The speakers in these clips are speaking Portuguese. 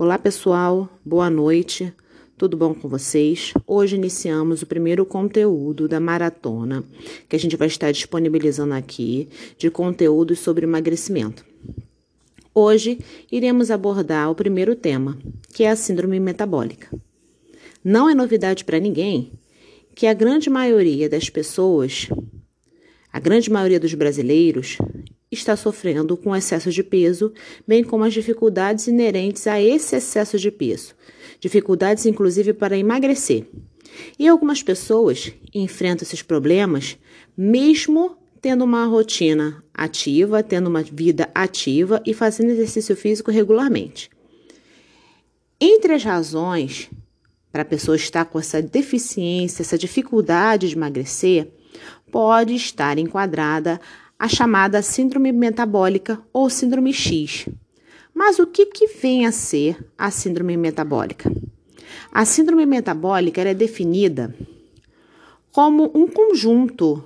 Olá, pessoal. Boa noite. Tudo bom com vocês? Hoje iniciamos o primeiro conteúdo da maratona que a gente vai estar disponibilizando aqui de conteúdos sobre emagrecimento. Hoje iremos abordar o primeiro tema, que é a síndrome metabólica. Não é novidade para ninguém que a grande maioria das pessoas, a grande maioria dos brasileiros, está sofrendo com excesso de peso, bem como as dificuldades inerentes a esse excesso de peso, dificuldades inclusive para emagrecer. E algumas pessoas enfrentam esses problemas mesmo tendo uma rotina ativa, tendo uma vida ativa e fazendo exercício físico regularmente. Entre as razões para a pessoa estar com essa deficiência, essa dificuldade de emagrecer, pode estar enquadrada a chamada síndrome metabólica ou síndrome X. Mas o que, que vem a ser a síndrome metabólica? A síndrome metabólica é definida como um conjunto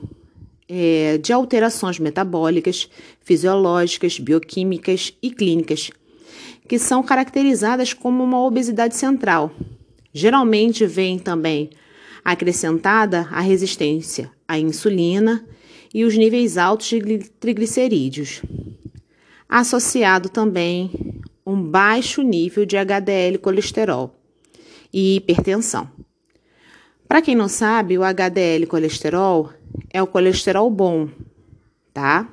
é, de alterações metabólicas, fisiológicas, bioquímicas e clínicas, que são caracterizadas como uma obesidade central. Geralmente vem também acrescentada a resistência à insulina e os níveis altos de triglicerídeos. Associado também um baixo nível de HDL colesterol e hipertensão. Para quem não sabe, o HDL colesterol é o colesterol bom, tá?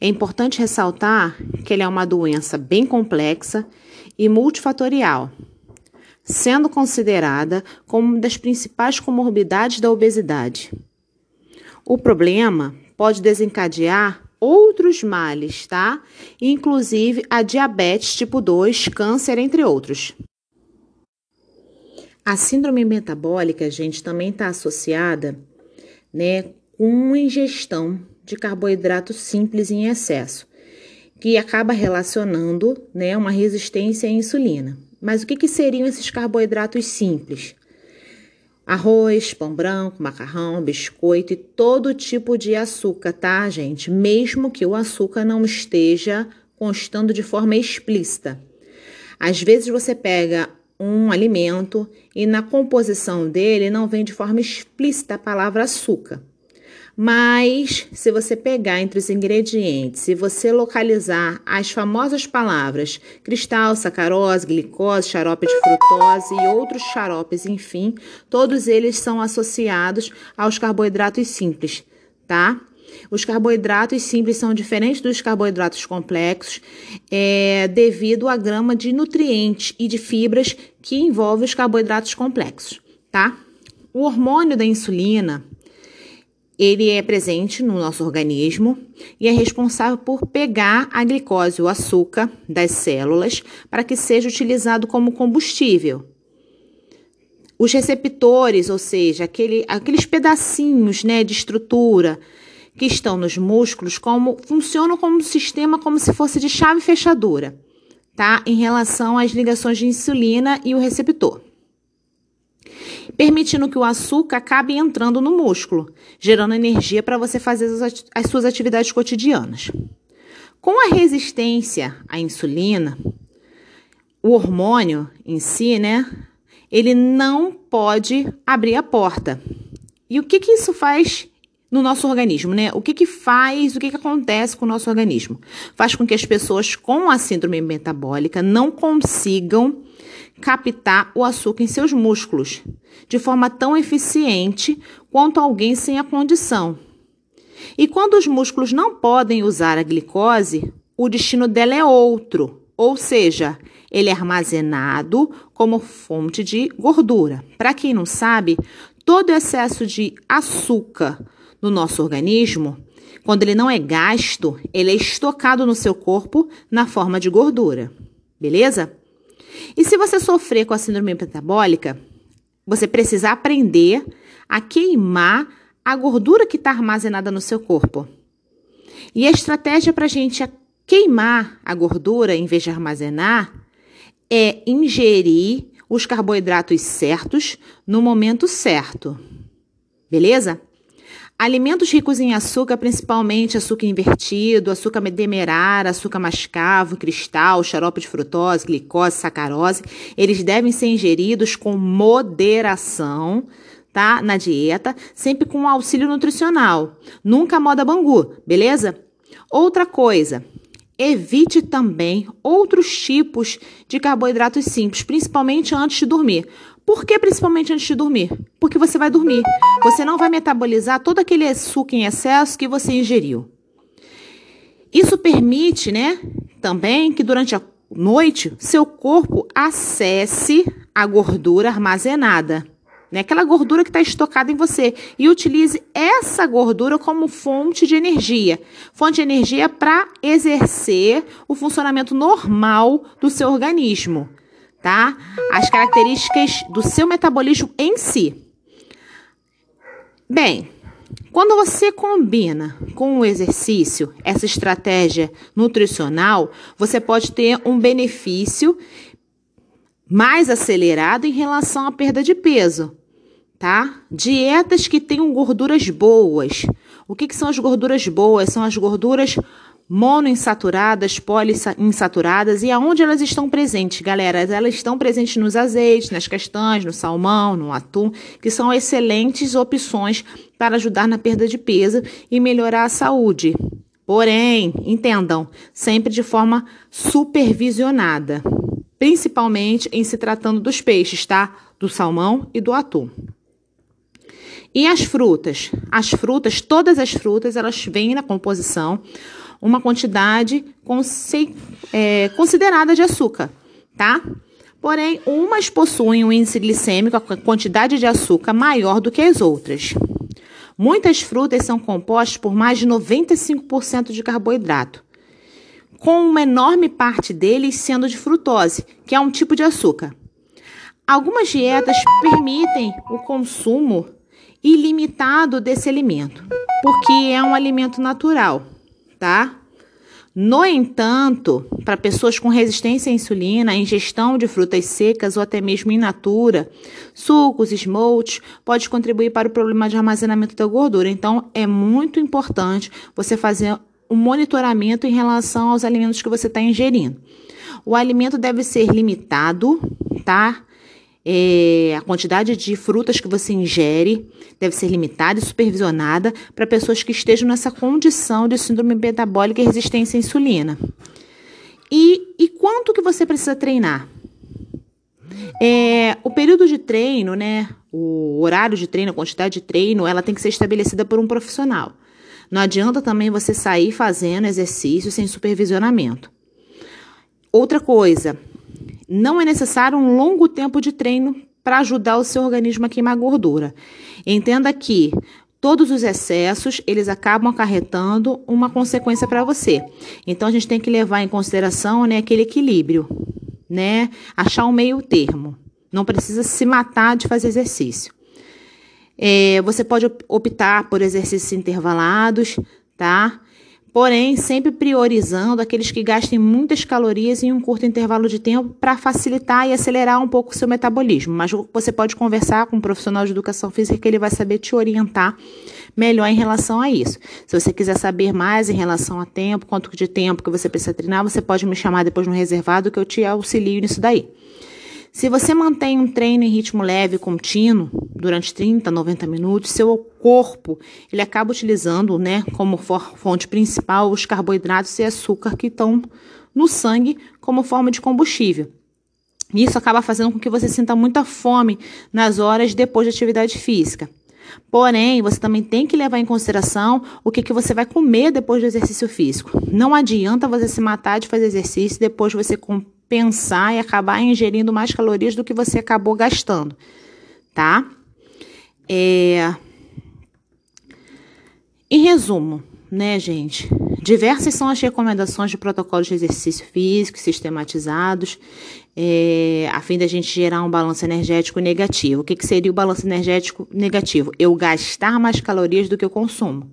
É importante ressaltar que ele é uma doença bem complexa e multifatorial, sendo considerada como uma das principais comorbidades da obesidade. O problema pode desencadear outros males, tá? Inclusive a diabetes tipo 2, câncer, entre outros. A síndrome metabólica, gente, também está associada, né, com ingestão de carboidrato simples em excesso, que acaba relacionando, né, uma resistência à insulina. Mas o que, que seriam esses carboidratos simples? Arroz, pão branco, macarrão, biscoito e todo tipo de açúcar, tá, gente? Mesmo que o açúcar não esteja constando de forma explícita. Às vezes você pega um alimento e na composição dele não vem de forma explícita a palavra açúcar. Mas se você pegar entre os ingredientes e você localizar as famosas palavras cristal, sacarose, glicose, xarope de frutose e outros xaropes, enfim, todos eles são associados aos carboidratos simples, tá? Os carboidratos simples são diferentes dos carboidratos complexos é, devido à grama de nutrientes e de fibras que envolve os carboidratos complexos, tá? O hormônio da insulina ele é presente no nosso organismo e é responsável por pegar a glicose, o açúcar das células, para que seja utilizado como combustível. Os receptores, ou seja, aquele, aqueles pedacinhos né, de estrutura que estão nos músculos, como funcionam como um sistema como se fosse de chave fechadura, tá? Em relação às ligações de insulina e o receptor permitindo que o açúcar acabe entrando no músculo, gerando energia para você fazer as suas atividades cotidianas. Com a resistência à insulina, o hormônio em si, né, ele não pode abrir a porta. E o que que isso faz no nosso organismo, né? O que que faz, o que que acontece com o nosso organismo? Faz com que as pessoas com a síndrome metabólica não consigam captar o açúcar em seus músculos de forma tão eficiente quanto alguém sem a condição. E quando os músculos não podem usar a glicose, o destino dela é outro, ou seja, ele é armazenado como fonte de gordura. Para quem não sabe, todo excesso de açúcar no nosso organismo, quando ele não é gasto, ele é estocado no seu corpo na forma de gordura. Beleza? E se você sofrer com a síndrome metabólica, você precisa aprender a queimar a gordura que está armazenada no seu corpo. E a estratégia para a gente queimar a gordura em vez de armazenar é ingerir os carboidratos certos no momento certo. Beleza? Alimentos ricos em açúcar, principalmente açúcar invertido, açúcar demerara, açúcar mascavo, cristal, xarope de frutose, glicose, sacarose, eles devem ser ingeridos com moderação, tá? Na dieta, sempre com auxílio nutricional. Nunca moda bangu, beleza? Outra coisa, evite também outros tipos de carboidratos simples, principalmente antes de dormir. Por que principalmente antes de dormir? Porque você vai dormir. Você não vai metabolizar todo aquele açúcar em excesso que você ingeriu. Isso permite, né, também que durante a noite seu corpo acesse a gordura armazenada, né, aquela gordura que está estocada em você, e utilize essa gordura como fonte de energia, fonte de energia para exercer o funcionamento normal do seu organismo tá? As características do seu metabolismo em si. Bem, quando você combina com o exercício essa estratégia nutricional, você pode ter um benefício mais acelerado em relação à perda de peso, tá? Dietas que tenham gorduras boas. O que, que são as gorduras boas? São as gorduras monoinsaturadas, poliinsaturadas e aonde elas estão presentes, galera? Elas estão presentes nos azeites, nas castanhas, no salmão, no atum, que são excelentes opções para ajudar na perda de peso e melhorar a saúde. Porém, entendam, sempre de forma supervisionada, principalmente em se tratando dos peixes, tá? Do salmão e do atum. E as frutas? As frutas, todas as frutas, elas vêm na composição uma quantidade é, considerada de açúcar, tá? Porém, umas possuem um índice glicêmico, a quantidade de açúcar maior do que as outras. Muitas frutas são compostas por mais de 95% de carboidrato, com uma enorme parte deles sendo de frutose, que é um tipo de açúcar. Algumas dietas permitem o consumo ilimitado desse alimento, porque é um alimento natural tá? No entanto, para pessoas com resistência à insulina, a ingestão de frutas secas ou até mesmo in natura, sucos, smooths, pode contribuir para o problema de armazenamento da gordura. Então, é muito importante você fazer um monitoramento em relação aos alimentos que você está ingerindo. O alimento deve ser limitado, tá? É, a quantidade de frutas que você ingere deve ser limitada e supervisionada para pessoas que estejam nessa condição de síndrome metabólica e resistência à insulina. E, e quanto que você precisa treinar? É, o período de treino, né, o horário de treino, a quantidade de treino, ela tem que ser estabelecida por um profissional. Não adianta também você sair fazendo exercício sem supervisionamento. Outra coisa, não é necessário um longo tempo de treino para ajudar o seu organismo a queimar gordura. Entenda que todos os excessos, eles acabam acarretando uma consequência para você. Então a gente tem que levar em consideração, né, aquele equilíbrio, né? Achar um meio termo. Não precisa se matar de fazer exercício. É, você pode optar por exercícios intervalados, tá? Porém sempre priorizando aqueles que gastem muitas calorias em um curto intervalo de tempo para facilitar e acelerar um pouco o seu metabolismo. Mas você pode conversar com um profissional de educação física que ele vai saber te orientar melhor em relação a isso. Se você quiser saber mais em relação a tempo, quanto de tempo que você precisa treinar, você pode me chamar depois no reservado que eu te auxilio nisso daí. Se você mantém um treino em ritmo leve e contínuo durante 30, 90 minutos, seu corpo ele acaba utilizando, né, como fonte principal os carboidratos e açúcar que estão no sangue como forma de combustível. Isso acaba fazendo com que você sinta muita fome nas horas depois da atividade física. Porém, você também tem que levar em consideração o que, que você vai comer depois do exercício físico. Não adianta você se matar de fazer exercício e depois você pensar e acabar ingerindo mais calorias do que você acabou gastando, tá? É... Em resumo, né, gente? Diversas são as recomendações de protocolos de exercício físico sistematizados, é, a fim da gente gerar um balanço energético negativo. O que, que seria o balanço energético negativo? Eu gastar mais calorias do que eu consumo.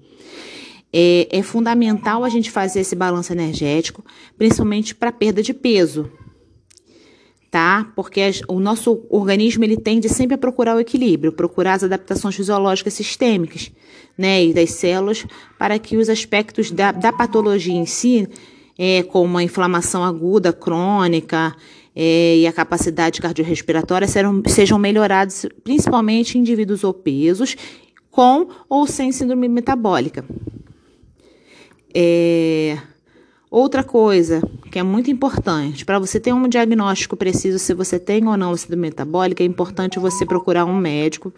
É, é fundamental a gente fazer esse balanço energético, principalmente para perda de peso, tá? Porque o nosso organismo ele tende sempre a procurar o equilíbrio, procurar as adaptações fisiológicas sistêmicas, né, e das células, para que os aspectos da, da patologia em si, é, como a inflamação aguda, crônica, é, e a capacidade cardiorrespiratória serão, sejam melhorados, principalmente em indivíduos obesos, com ou sem síndrome metabólica. É, Outra coisa que é muito importante, para você ter um diagnóstico preciso se você tem ou não síndrome metabólica, é importante você procurar um médico,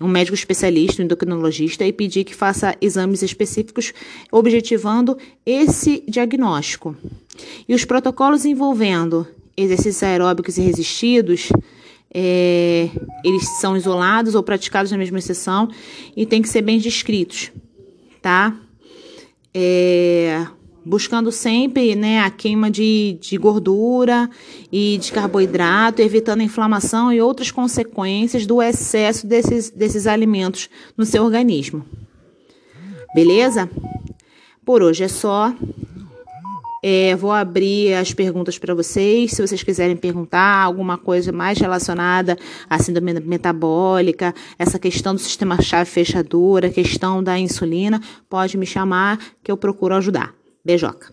um médico especialista, um endocrinologista e pedir que faça exames específicos objetivando esse diagnóstico. E os protocolos envolvendo exercícios aeróbicos e resistidos, é, eles são isolados ou praticados na mesma sessão e tem que ser bem descritos, tá? É, buscando sempre né, a queima de, de gordura e de carboidrato, evitando a inflamação e outras consequências do excesso desses, desses alimentos no seu organismo. Beleza? Por hoje é só. É, vou abrir as perguntas para vocês. Se vocês quiserem perguntar alguma coisa mais relacionada à síndrome metabólica, essa questão do sistema chave fechadura, questão da insulina, pode me chamar que eu procuro ajudar. Beijoca.